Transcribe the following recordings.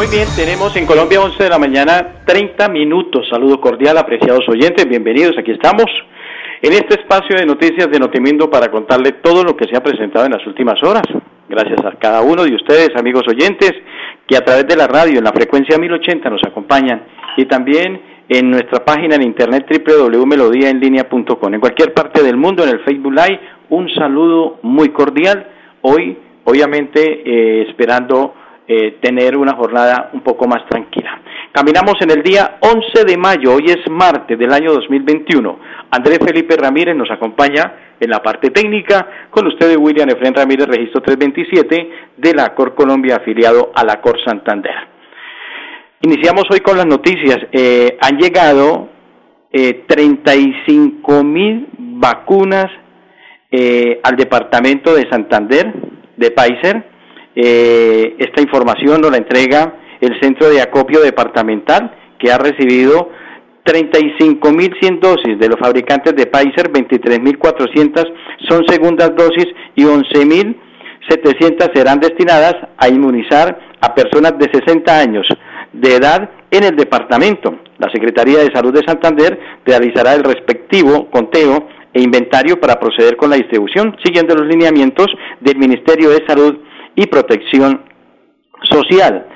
Muy bien, tenemos en Colombia 11 de la mañana 30 minutos. Saludo cordial, apreciados oyentes, bienvenidos, aquí estamos en este espacio de noticias de Notimindo para contarle todo lo que se ha presentado en las últimas horas. Gracias a cada uno de ustedes, amigos oyentes, que a través de la radio en la frecuencia 1080 nos acompañan y también en nuestra página en internet www.melodiaenlinea.com. En cualquier parte del mundo, en el Facebook Live, un saludo muy cordial. Hoy, obviamente, eh, esperando eh, tener una jornada un poco más tranquila. Caminamos en el día 11 de mayo, hoy es martes del año 2021. Andrés Felipe Ramírez nos acompaña en la parte técnica, con ustedes William Efren Ramírez, registro 327 de la Cor Colombia, afiliado a la Cor Santander. Iniciamos hoy con las noticias. Eh, han llegado eh, 35 mil vacunas eh, al departamento de Santander, de Pfizer, eh, esta información nos la entrega el Centro de Acopio Departamental, que ha recibido 35.100 dosis de los fabricantes de Pfizer, 23.400 son segundas dosis y 11.700 serán destinadas a inmunizar a personas de 60 años de edad en el departamento. La Secretaría de Salud de Santander realizará el respectivo conteo e inventario para proceder con la distribución, siguiendo los lineamientos del Ministerio de Salud y Protección Social.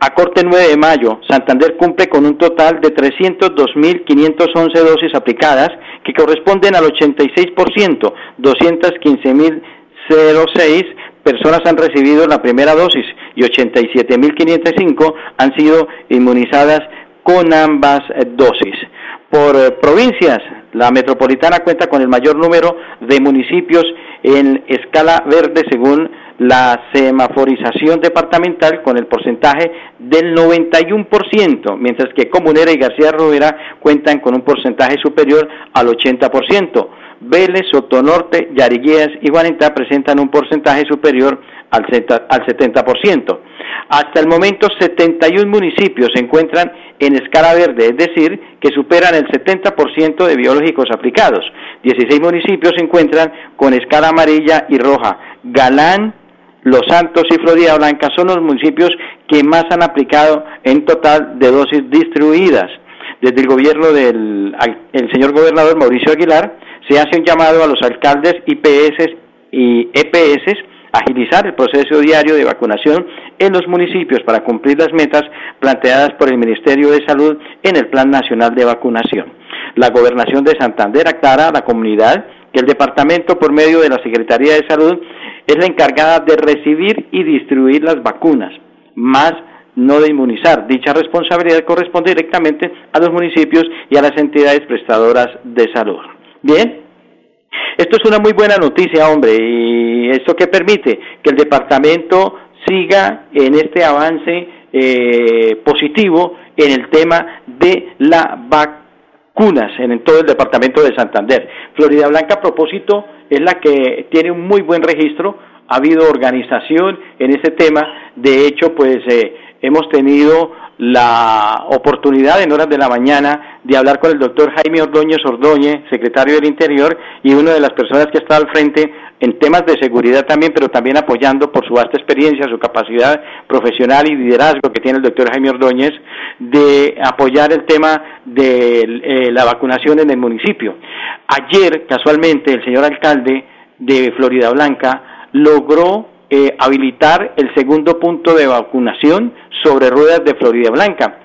A corte 9 de mayo, Santander cumple con un total de 302.511 dosis aplicadas, que corresponden al 86%, 215.006 personas han recibido la primera dosis y 87.505 han sido inmunizadas con ambas dosis. Por eh, provincias, la metropolitana cuenta con el mayor número de municipios en escala verde según la semaforización departamental con el porcentaje del 91%, mientras que Comunera y García Rovera cuentan con un porcentaje superior al 80%. Vélez, Sotonorte, Yariguías y Guarentá presentan un porcentaje superior al 70%. Hasta el momento, 71 municipios se encuentran en escala verde, es decir, que superan el 70% de biológicos aplicados. 16 municipios se encuentran con escala amarilla y roja. Galán, los Santos y Florida Blanca son los municipios que más han aplicado en total de dosis distribuidas. Desde el gobierno del el señor gobernador Mauricio Aguilar se hace un llamado a los alcaldes IPS y EPS agilizar el proceso diario de vacunación en los municipios para cumplir las metas planteadas por el Ministerio de Salud en el Plan Nacional de Vacunación. La gobernación de Santander aclara a la comunidad que el departamento, por medio de la Secretaría de Salud, es la encargada de recibir y distribuir las vacunas, más no de inmunizar. Dicha responsabilidad corresponde directamente a los municipios y a las entidades prestadoras de salud. Bien, esto es una muy buena noticia, hombre, y esto que permite que el departamento siga en este avance eh, positivo en el tema de la vacunas en todo el departamento de Santander. Florida Blanca, a propósito, es la que tiene un muy buen registro, ha habido organización en ese tema, de hecho, pues eh, hemos tenido la oportunidad en horas de la mañana de hablar con el doctor Jaime Ordóñez Ordóñez, secretario del Interior, y una de las personas que está al frente en temas de seguridad también, pero también apoyando por su vasta experiencia, su capacidad profesional y liderazgo que tiene el doctor Jaime Ordóñez, de apoyar el tema de eh, la vacunación en el municipio. Ayer, casualmente, el señor alcalde de Florida Blanca logró eh, habilitar el segundo punto de vacunación sobre ruedas de Florida Blanca.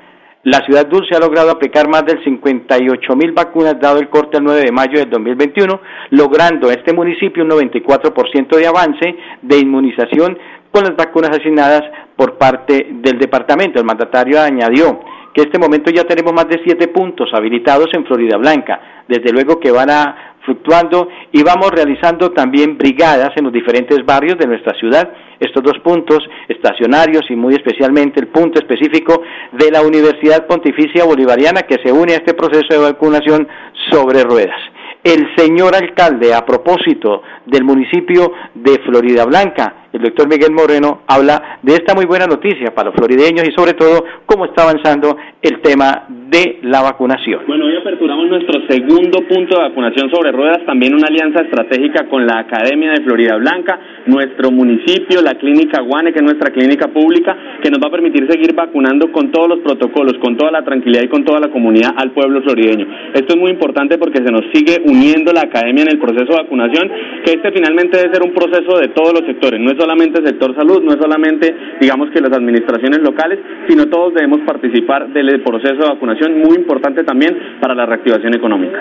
La ciudad dulce ha logrado aplicar más del 58 mil vacunas dado el corte el 9 de mayo del 2021, logrando este municipio un 94% de avance de inmunización con las vacunas asignadas por parte del departamento. El mandatario añadió que en este momento ya tenemos más de siete puntos habilitados en Florida Blanca. Desde luego que van a fluctuando y vamos realizando también brigadas en los diferentes barrios de nuestra ciudad. Estos dos puntos estacionarios y muy especialmente el punto específico de la Universidad Pontificia Bolivariana que se une a este proceso de vacunación sobre ruedas. El señor alcalde, a propósito del municipio de Florida Blanca, el doctor Miguel Moreno habla de esta muy buena noticia para los florideños y sobre todo cómo está avanzando el tema la vacunación. Bueno, hoy aperturamos nuestro segundo punto de vacunación sobre ruedas, también una alianza estratégica con la Academia de Florida Blanca, nuestro municipio, la clínica Guane, que es nuestra clínica pública, que nos va a permitir seguir vacunando con todos los protocolos, con toda la tranquilidad y con toda la comunidad al pueblo florideño. Esto es muy importante porque se nos sigue uniendo la academia en el proceso de vacunación, que este finalmente debe ser un proceso de todos los sectores, no es solamente el sector salud, no es solamente, digamos que las administraciones locales, sino todos debemos participar del proceso de vacunación, muy importante también para la reactivación económica.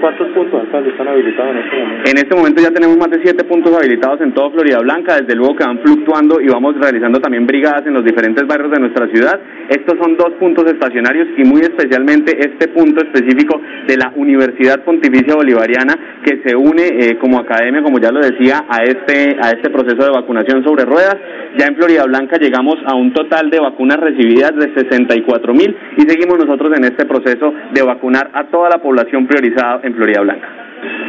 ¿Cuántos puntos, están habilitados en este momento? En este momento ya tenemos más de siete puntos habilitados en toda Florida Blanca, desde luego que van fluctuando y vamos realizando también brigadas en los diferentes barrios de nuestra ciudad. Estos son dos puntos estacionarios y muy especialmente este punto específico de la Universidad Pontificia Bolivariana que se une eh, como academia, como ya lo decía, a este, a este proceso de vacunación sobre ruedas. Ya en Florida Blanca llegamos a un total de vacunas recibidas de 64 mil y seguimos nosotros en este proceso de vacunar a toda la población priorizada en Florida Blanca.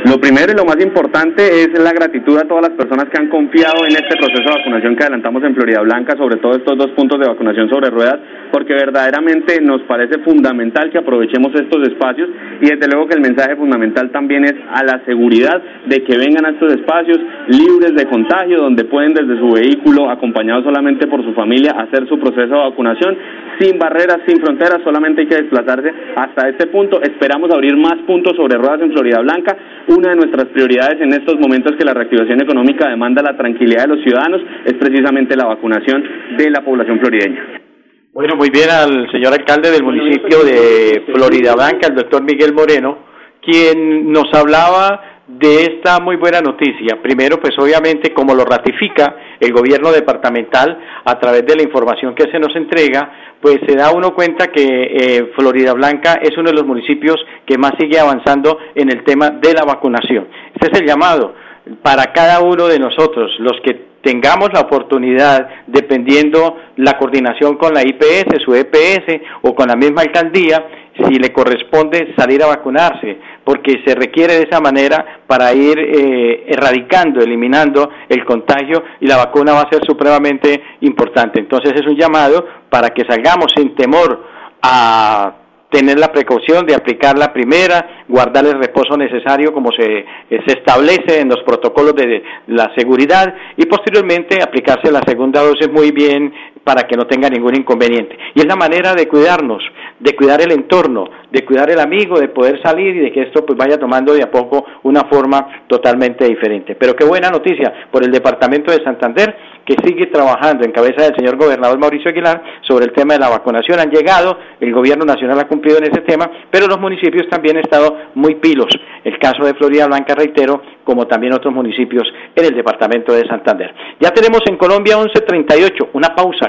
Lo primero y lo más importante es la gratitud a todas las personas que han confiado en este proceso de vacunación que adelantamos en Florida Blanca, sobre todo estos dos puntos de vacunación sobre ruedas, porque verdaderamente nos parece fundamental que aprovechemos estos espacios y desde luego que el mensaje fundamental también es a la seguridad de que vengan a estos espacios libres de contagio, donde pueden desde su vehículo, acompañados solamente por su familia, hacer su proceso de vacunación sin barreras, sin fronteras, solamente hay que desplazarse hasta este punto. Esperamos abrir más puntos sobre ruedas en Florida Blanca una de nuestras prioridades en estos momentos que la reactivación económica demanda la tranquilidad de los ciudadanos es precisamente la vacunación de la población florideña. Bueno, muy bien al señor alcalde del municipio de Florida Blanca, el doctor Miguel Moreno, quien nos hablaba de esta muy buena noticia. Primero, pues obviamente, como lo ratifica el gobierno departamental a través de la información que se nos entrega, pues se da uno cuenta que eh, Florida Blanca es uno de los municipios que más sigue avanzando en el tema de la vacunación. Este es el llamado para cada uno de nosotros, los que tengamos la oportunidad, dependiendo la coordinación con la IPS, su EPS o con la misma alcaldía, si le corresponde salir a vacunarse, porque se requiere de esa manera para ir eh, erradicando, eliminando el contagio y la vacuna va a ser supremamente importante. Entonces es un llamado para que salgamos sin temor a tener la precaución de aplicar la primera, guardar el reposo necesario como se, se establece en los protocolos de la seguridad y posteriormente aplicarse la segunda dosis muy bien para que no tenga ningún inconveniente. Y es la manera de cuidarnos, de cuidar el entorno, de cuidar el amigo, de poder salir y de que esto pues vaya tomando de a poco una forma totalmente diferente. Pero qué buena noticia por el Departamento de Santander que sigue trabajando en cabeza del señor gobernador Mauricio Aguilar sobre el tema de la vacunación. Han llegado, el gobierno nacional ha cumplido en ese tema, pero los municipios también han estado muy pilos. El caso de Florida Blanca, reitero, como también otros municipios en el departamento de Santander. Ya tenemos en Colombia 1138, una pausa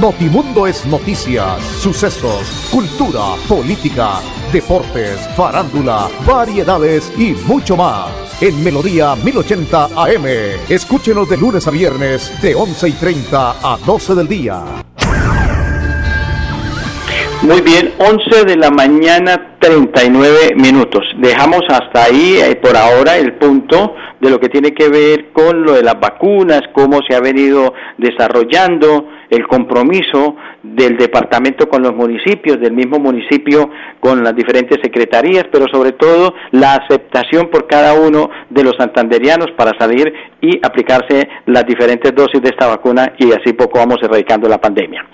Notimundo es noticias, sucesos, cultura, política, deportes, farándula, variedades y mucho más. En Melodía 1080 AM. Escúchenos de lunes a viernes de 11 y 30 a 12 del día. Muy bien, 11 de la mañana 39 minutos. Dejamos hasta ahí eh, por ahora el punto de lo que tiene que ver con lo de las vacunas, cómo se ha venido desarrollando el compromiso del departamento con los municipios, del mismo municipio con las diferentes secretarías, pero sobre todo la aceptación por cada uno de los santanderianos para salir y aplicarse las diferentes dosis de esta vacuna y así poco vamos erradicando la pandemia.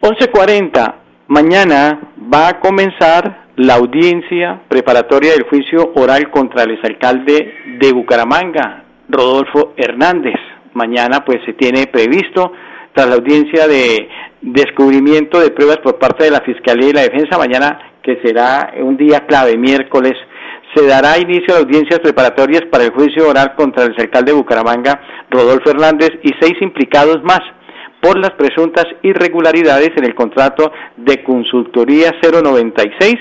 11.40, mañana va a comenzar la audiencia preparatoria del juicio oral contra el exalcalde de Bucaramanga, Rodolfo Hernández. Mañana pues se tiene previsto tras la audiencia de descubrimiento de pruebas por parte de la Fiscalía y la Defensa. Mañana, que será un día clave, miércoles, se dará inicio a audiencias preparatorias para el juicio oral contra el alcalde de Bucaramanga, Rodolfo Hernández, y seis implicados más por las presuntas irregularidades en el contrato de consultoría 096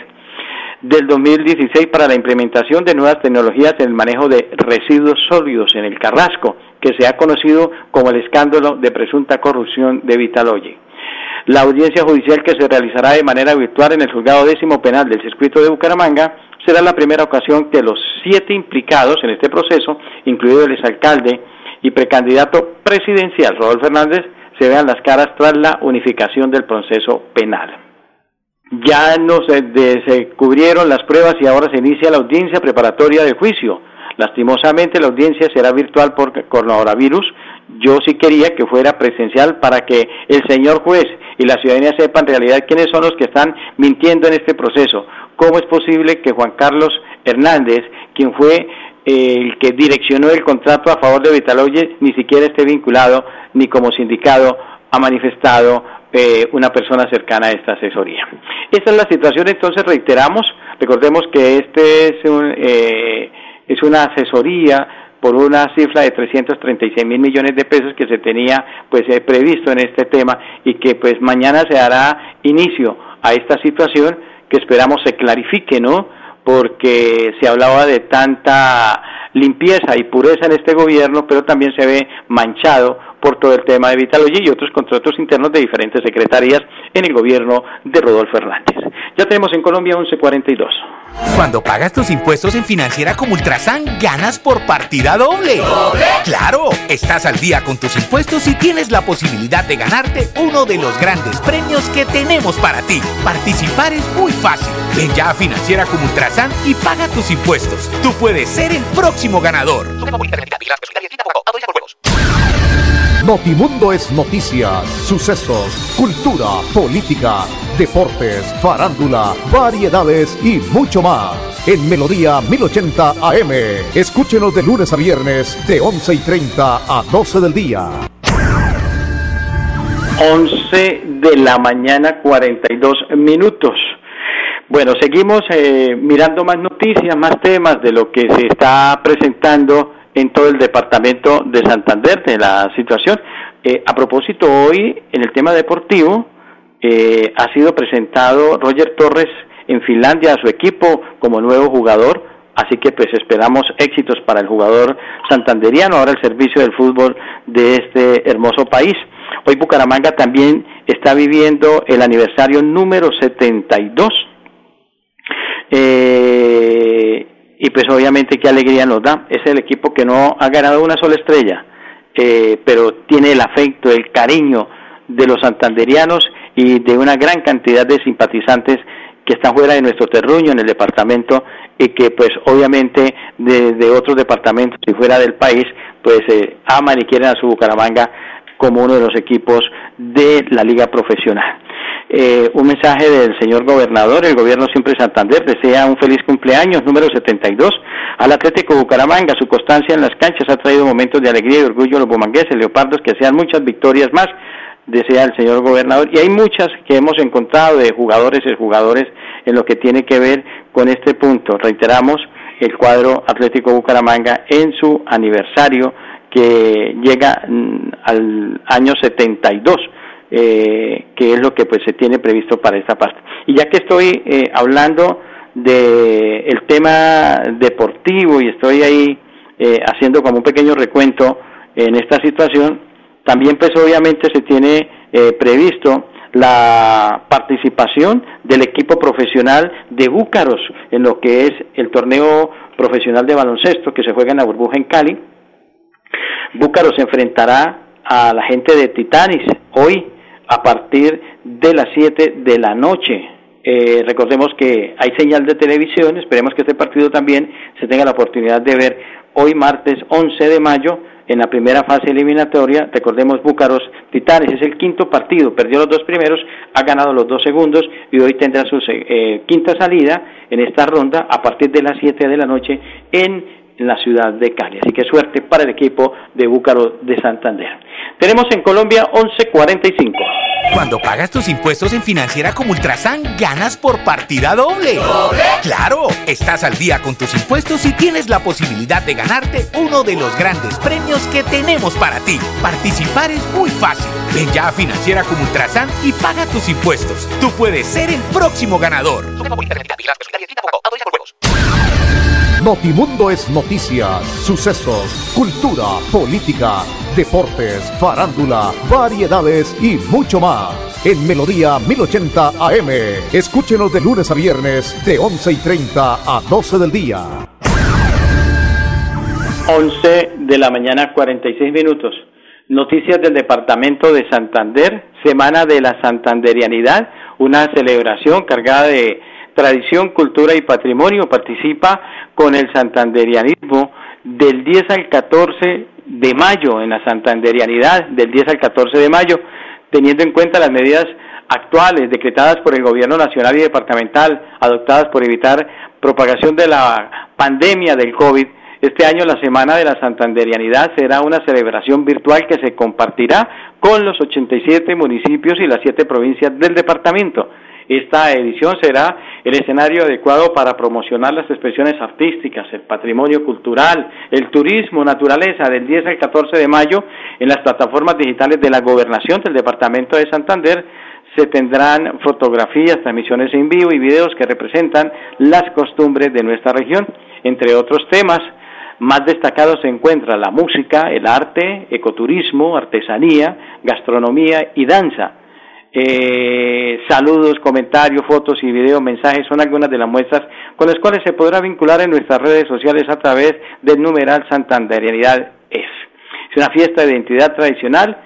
del 2016 para la implementación de nuevas tecnologías en el manejo de residuos sólidos en el Carrasco, que se ha conocido como el escándalo de presunta corrupción de Vitaloye. La audiencia judicial que se realizará de manera virtual en el juzgado décimo penal del circuito de Bucaramanga será la primera ocasión que los siete implicados en este proceso, incluido el exalcalde y precandidato presidencial Rodolfo Fernández, se vean las caras tras la unificación del proceso penal. Ya no se, se cubrieron las pruebas y ahora se inicia la audiencia preparatoria del juicio. Lastimosamente la audiencia será virtual por coronavirus. Yo sí quería que fuera presencial para que el señor juez y la ciudadanía sepan en realidad quiénes son los que están mintiendo en este proceso. ¿Cómo es posible que Juan Carlos Hernández, quien fue el que direccionó el contrato a favor de Vitaloye ni siquiera esté vinculado ni como sindicado ha manifestado eh, una persona cercana a esta asesoría. Esta es la situación, entonces reiteramos, recordemos que este es, un, eh, es una asesoría por una cifra de 336 mil millones de pesos que se tenía pues eh, previsto en este tema y que pues mañana se dará inicio a esta situación que esperamos se clarifique, ¿no? porque se hablaba de tanta limpieza y pureza en este gobierno, pero también se ve manchado por todo el tema de Vitalogy y otros contratos internos de diferentes secretarías en el gobierno de Rodolfo Hernández. Ya tenemos en Colombia 1142. Cuando pagas tus impuestos en Financiera como Ultrasan, ganas por partida doble. ¿Doble? ¡Claro! Estás al día con tus impuestos y tienes la posibilidad de ganarte uno de los grandes premios que tenemos para ti. Participar es muy fácil. Ven ya a Financiera como Ultrasan y paga tus impuestos. Tú puedes ser el próximo ganador. Notimundo es noticias, sucesos, cultura, política, deportes, farándula, variedades y mucho más. En Melodía 1080 AM. Escúchenos de lunes a viernes de 11 y 30 a 12 del día. 11 de la mañana 42 minutos. Bueno, seguimos eh, mirando más noticias, más temas de lo que se está presentando en todo el departamento de Santander de la situación. Eh, a propósito, hoy en el tema deportivo eh, ha sido presentado Roger Torres en Finlandia a su equipo como nuevo jugador, así que pues esperamos éxitos para el jugador santanderiano, ahora el servicio del fútbol de este hermoso país. Hoy Bucaramanga también está viviendo el aniversario número 72. Eh, y pues obviamente qué alegría nos da. Es el equipo que no ha ganado una sola estrella, eh, pero tiene el afecto, el cariño de los santanderianos y de una gran cantidad de simpatizantes que están fuera de nuestro terruño en el departamento y que pues obviamente de, otros departamentos y fuera del país pues eh, aman y quieren a su Bucaramanga como uno de los equipos de la liga profesional. Eh, un mensaje del señor gobernador, el gobierno siempre Santander desea un feliz cumpleaños número 72 al Atlético Bucaramanga, su constancia en las canchas ha traído momentos de alegría y orgullo a los bumangueses, leopardos, que sean muchas victorias más, desea el señor gobernador, y hay muchas que hemos encontrado de jugadores y jugadores en lo que tiene que ver con este punto. Reiteramos el cuadro Atlético Bucaramanga en su aniversario que llega mm, al año 72 eh, que es lo que pues se tiene previsto para esta parte. Y ya que estoy eh, hablando de el tema deportivo y estoy ahí eh, haciendo como un pequeño recuento en esta situación, también pues obviamente se tiene eh, previsto la participación del equipo profesional de Búcaros en lo que es el torneo profesional de baloncesto que se juega en la burbuja en Cali. Búcaros se enfrentará a la gente de Titanis hoy a partir de las 7 de la noche. Eh, recordemos que hay señal de televisión, esperemos que este partido también se tenga la oportunidad de ver hoy martes 11 de mayo en la primera fase eliminatoria. Recordemos Búcaros Titanes, es el quinto partido, perdió los dos primeros, ha ganado los dos segundos y hoy tendrá su eh, quinta salida en esta ronda a partir de las 7 de la noche en en la ciudad de Cali. Así que suerte para el equipo de Búcaro de Santander. Tenemos en Colombia 11.45. Cuando pagas tus impuestos en Financiera como Ultrasan, ganas por partida doble. ¿Doble? ¡Claro! Estás al día con tus impuestos y tienes la posibilidad de ganarte uno de los grandes premios que tenemos para ti. Participar es muy fácil. Ven ya a Financiera como Ultrasan y paga tus impuestos. Tú puedes ser el próximo ganador. Notimundo es noticias, sucesos, cultura, política, deportes, farándula, variedades y mucho más. En Melodía 1080 AM. Escúchenos de lunes a viernes de 11 y 30 a 12 del día. 11 de la mañana 46 minutos. Noticias del Departamento de Santander, Semana de la Santanderianidad, una celebración cargada de tradición, cultura y patrimonio. Participa con el santanderianismo del 10 al 14 de mayo, en la santanderianidad del 10 al 14 de mayo, teniendo en cuenta las medidas actuales decretadas por el gobierno nacional y departamental, adoptadas por evitar propagación de la pandemia del COVID. Este año la Semana de la Santanderianidad será una celebración virtual que se compartirá con los 87 municipios y las 7 provincias del departamento. Esta edición será el escenario adecuado para promocionar las expresiones artísticas, el patrimonio cultural, el turismo, naturaleza, del 10 al 14 de mayo en las plataformas digitales de la Gobernación del Departamento de Santander se tendrán fotografías, transmisiones en vivo y videos que representan las costumbres de nuestra región. Entre otros temas, más destacados se encuentran la música, el arte, ecoturismo, artesanía, gastronomía y danza. Eh, saludos, comentarios, fotos y videos, mensajes son algunas de las muestras con las cuales se podrá vincular en nuestras redes sociales a través del numeral Santanderianidad es. Es una fiesta de identidad tradicional,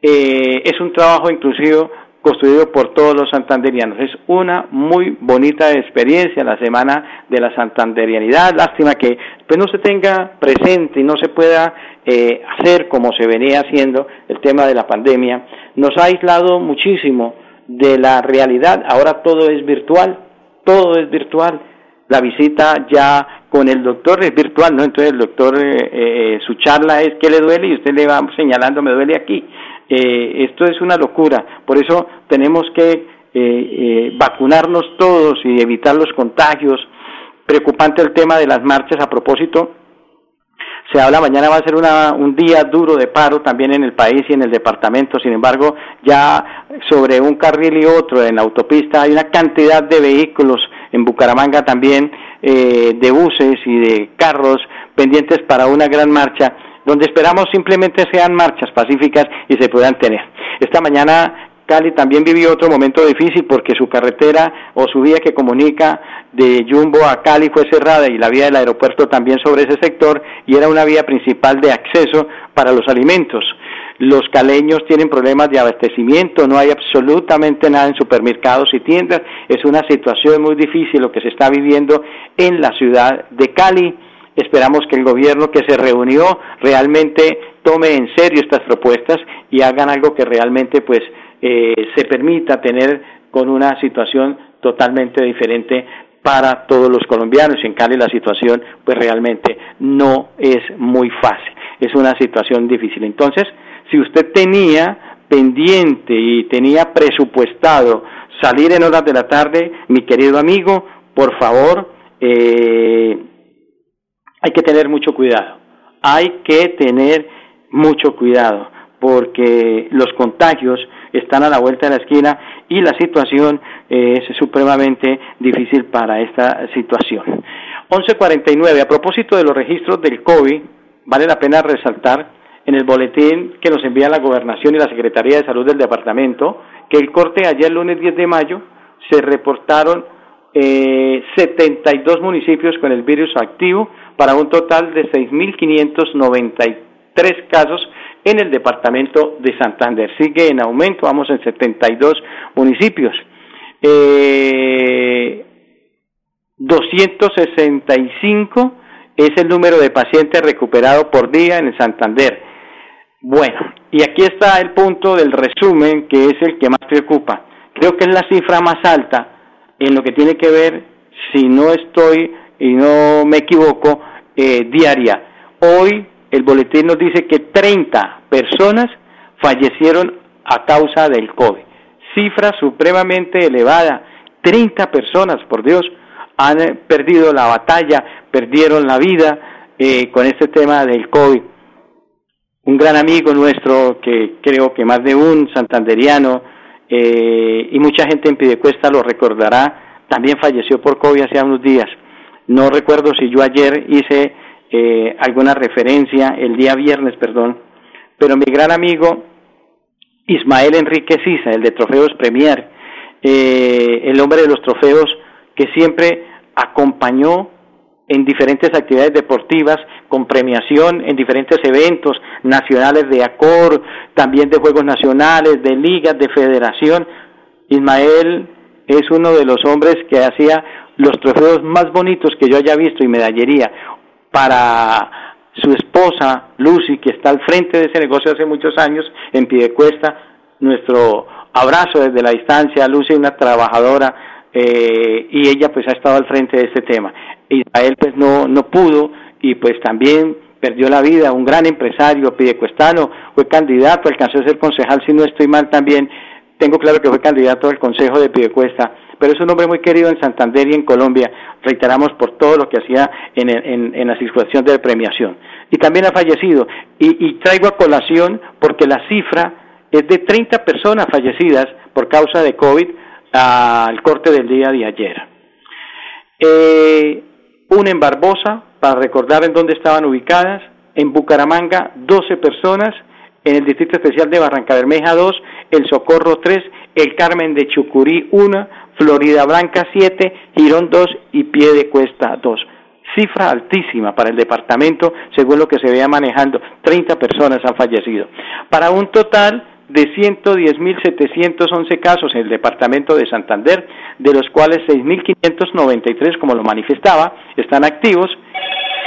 eh, es un trabajo inclusivo construido por todos los santanderianos. Es una muy bonita experiencia la semana de la santanderianidad. Lástima que pues, no se tenga presente y no se pueda eh, hacer como se venía haciendo el tema de la pandemia. Nos ha aislado muchísimo de la realidad. Ahora todo es virtual, todo es virtual. La visita ya con el doctor es virtual, ¿no? Entonces el doctor, eh, eh, su charla es qué le duele y usted le va señalando me duele aquí. Eh, esto es una locura. Por eso tenemos que eh, eh, vacunarnos todos y evitar los contagios. Preocupante el tema de las marchas a propósito. Se habla mañana va a ser una, un día duro de paro también en el país y en el departamento. Sin embargo, ya sobre un carril y otro en la autopista hay una cantidad de vehículos en Bucaramanga también, de buses y de carros pendientes para una gran marcha donde esperamos simplemente sean marchas pacíficas y se puedan tener. Esta mañana Cali también vivió otro momento difícil porque su carretera o su vía que comunica de Jumbo a Cali fue cerrada y la vía del aeropuerto también sobre ese sector y era una vía principal de acceso para los alimentos. Los caleños tienen problemas de abastecimiento, no hay absolutamente nada en supermercados y tiendas. Es una situación muy difícil lo que se está viviendo en la ciudad de Cali Esperamos que el gobierno que se reunió realmente tome en serio estas propuestas y hagan algo que realmente pues eh, se permita tener con una situación totalmente diferente para todos los colombianos. En Cali la situación pues realmente no es muy fácil, es una situación difícil. Entonces, si usted tenía pendiente y tenía presupuestado salir en horas de la tarde, mi querido amigo, por favor, eh, hay que tener mucho cuidado. Hay que tener mucho cuidado porque los contagios están a la vuelta de la esquina y la situación es supremamente difícil para esta situación. 1149. A propósito de los registros del COVID, vale la pena resaltar en el boletín que nos envía la Gobernación y la Secretaría de Salud del Departamento que el corte ayer lunes 10 de mayo se reportaron eh, 72 municipios con el virus activo para un total de 6.593 casos en el departamento de Santander. Sigue en aumento, vamos en 72 municipios. Eh, 265 es el número de pacientes recuperados por día en Santander. Bueno, y aquí está el punto del resumen que es el que más preocupa. Creo que es la cifra más alta en lo que tiene que ver, si no estoy y no me equivoco, eh, diaria. Hoy el boletín nos dice que 30 personas fallecieron a causa del COVID. Cifra supremamente elevada. 30 personas, por Dios, han eh, perdido la batalla, perdieron la vida eh, con este tema del COVID. Un gran amigo nuestro, que creo que más de un santanderiano y mucha gente en Pidecuesta lo recordará, también falleció por COVID hace unos días. No recuerdo si yo ayer hice eh, alguna referencia, el día viernes, perdón, pero mi gran amigo Ismael Enrique Sisa, el de Trofeos Premier, eh, el hombre de los trofeos que siempre acompañó en diferentes actividades deportivas con premiación en diferentes eventos nacionales de ACOR, también de Juegos Nacionales, de ligas, de federación. Ismael es uno de los hombres que hacía los trofeos más bonitos que yo haya visto y medallería para su esposa Lucy, que está al frente de ese negocio hace muchos años en Pidecuesta. Nuestro abrazo desde la distancia. Lucy, una trabajadora eh, y ella pues ha estado al frente de este tema. Israel pues no, no pudo y pues también perdió la vida, un gran empresario pidecuestano, fue candidato, alcanzó a ser concejal, si no estoy mal también, tengo claro que fue candidato al Consejo de Pidecuesta, pero es un hombre muy querido en Santander y en Colombia, reiteramos por todo lo que hacía en, la situación de premiación. Y también ha fallecido, y, y traigo a colación porque la cifra es de 30 personas fallecidas por causa de COVID al corte del día de ayer. Eh, una en Barbosa, para recordar en dónde estaban ubicadas, en Bucaramanga 12 personas, en el Distrito Especial de Barranca Bermeja 2, El Socorro 3, El Carmen de Chucurí 1, Florida Blanca 7, Girón 2 y Pie de Cuesta 2. Cifra altísima para el departamento, según lo que se vea manejando. 30 personas han fallecido. Para un total de 110.711 casos en el departamento de Santander, de los cuales 6.593, como lo manifestaba, están activos,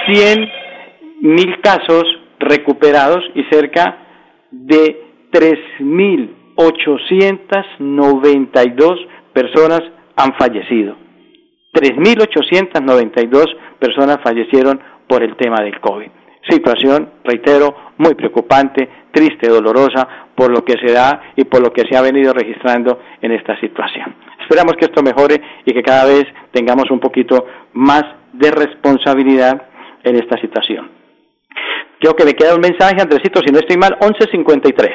100.000 casos recuperados y cerca de 3.892 personas han fallecido. 3.892 personas fallecieron por el tema del COVID. Situación, reitero, muy preocupante, triste, dolorosa por lo que se da y por lo que se ha venido registrando en esta situación. Esperamos que esto mejore y que cada vez tengamos un poquito más de responsabilidad en esta situación. Creo que me queda un mensaje, Andresito, si no estoy mal, 1153.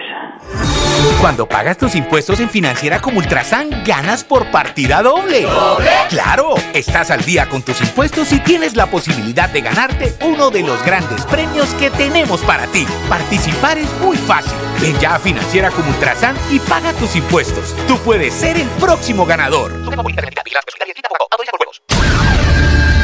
Cuando pagas tus impuestos en Financiera como Ultrasan, ganas por partida doble. ¿Doble? Claro, estás al día con tus impuestos y tienes la posibilidad de ganarte uno de los grandes premios que tenemos para ti. Participar es muy fácil. Ven ya a Financiera como Ultrasan y paga tus impuestos. Tú puedes ser el próximo ganador.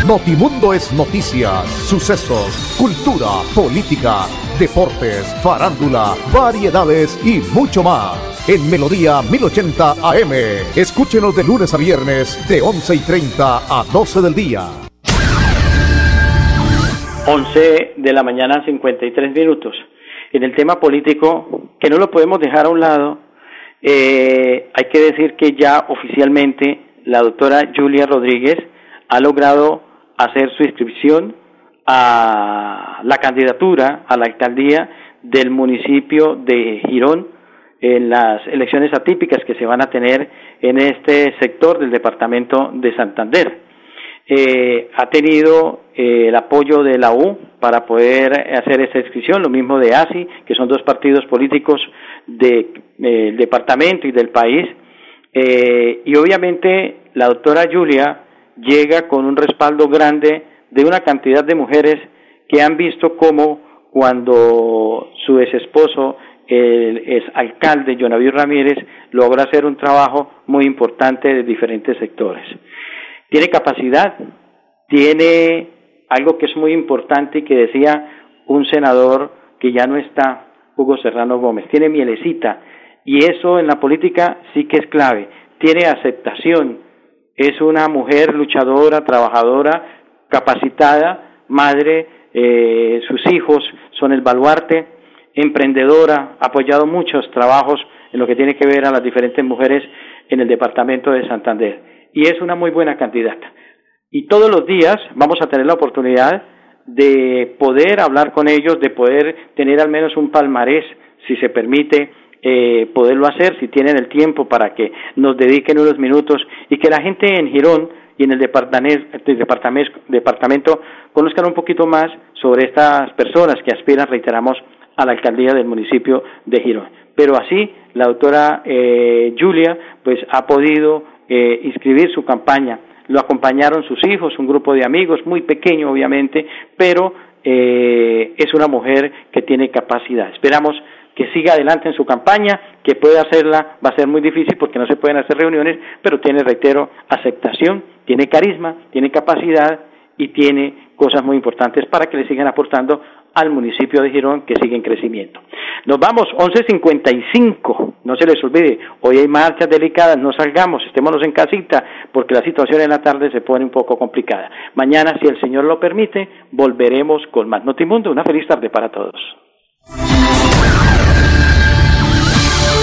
Notimundo es noticias, sucesos, cultura, política, deportes, farándula, variedades y mucho más. En Melodía 1080 AM. Escúchenos de lunes a viernes de 11 y 30 a 12 del día. 11 de la mañana, 53 minutos. En el tema político, que no lo podemos dejar a un lado, eh, hay que decir que ya oficialmente la doctora Julia Rodríguez ha logrado hacer su inscripción a la candidatura a la alcaldía del municipio de Girón en las elecciones atípicas que se van a tener en este sector del departamento de Santander. Eh, ha tenido eh, el apoyo de la U para poder hacer esa inscripción, lo mismo de ASI, que son dos partidos políticos del de, eh, departamento y del país. Eh, y obviamente la doctora Julia llega con un respaldo grande de una cantidad de mujeres que han visto cómo cuando su ex esposo, el ex alcalde Jonaví Ramírez, logra hacer un trabajo muy importante de diferentes sectores. Tiene capacidad, tiene algo que es muy importante y que decía un senador que ya no está, Hugo Serrano Gómez, tiene mielecita y eso en la política sí que es clave, tiene aceptación, es una mujer luchadora, trabajadora, capacitada, madre, eh, sus hijos son el baluarte, emprendedora, ha apoyado muchos trabajos en lo que tiene que ver a las diferentes mujeres en el departamento de Santander. Y es una muy buena candidata. Y todos los días vamos a tener la oportunidad de poder hablar con ellos, de poder tener al menos un palmarés, si se permite, eh, poderlo hacer, si tienen el tiempo para que nos dediquen unos minutos y que la gente en Girón y en el departamento, departamento conozcan un poquito más sobre estas personas que aspiran, reiteramos, a la alcaldía del municipio de Girón. Pero así, la doctora eh, Julia, pues ha podido eh, inscribir su campaña. Lo acompañaron sus hijos, un grupo de amigos, muy pequeño obviamente, pero eh, es una mujer que tiene capacidad. Esperamos que siga adelante en su campaña, que pueda hacerla, va a ser muy difícil porque no se pueden hacer reuniones, pero tiene, reitero, aceptación, tiene carisma, tiene capacidad y tiene cosas muy importantes para que le sigan aportando al municipio de Girón que sigue en crecimiento. Nos vamos, 11.55, no se les olvide, hoy hay marchas delicadas, no salgamos, estémonos en casita, porque la situación en la tarde se pone un poco complicada. Mañana, si el Señor lo permite, volveremos con más Notimundo. Una feliz tarde para todos.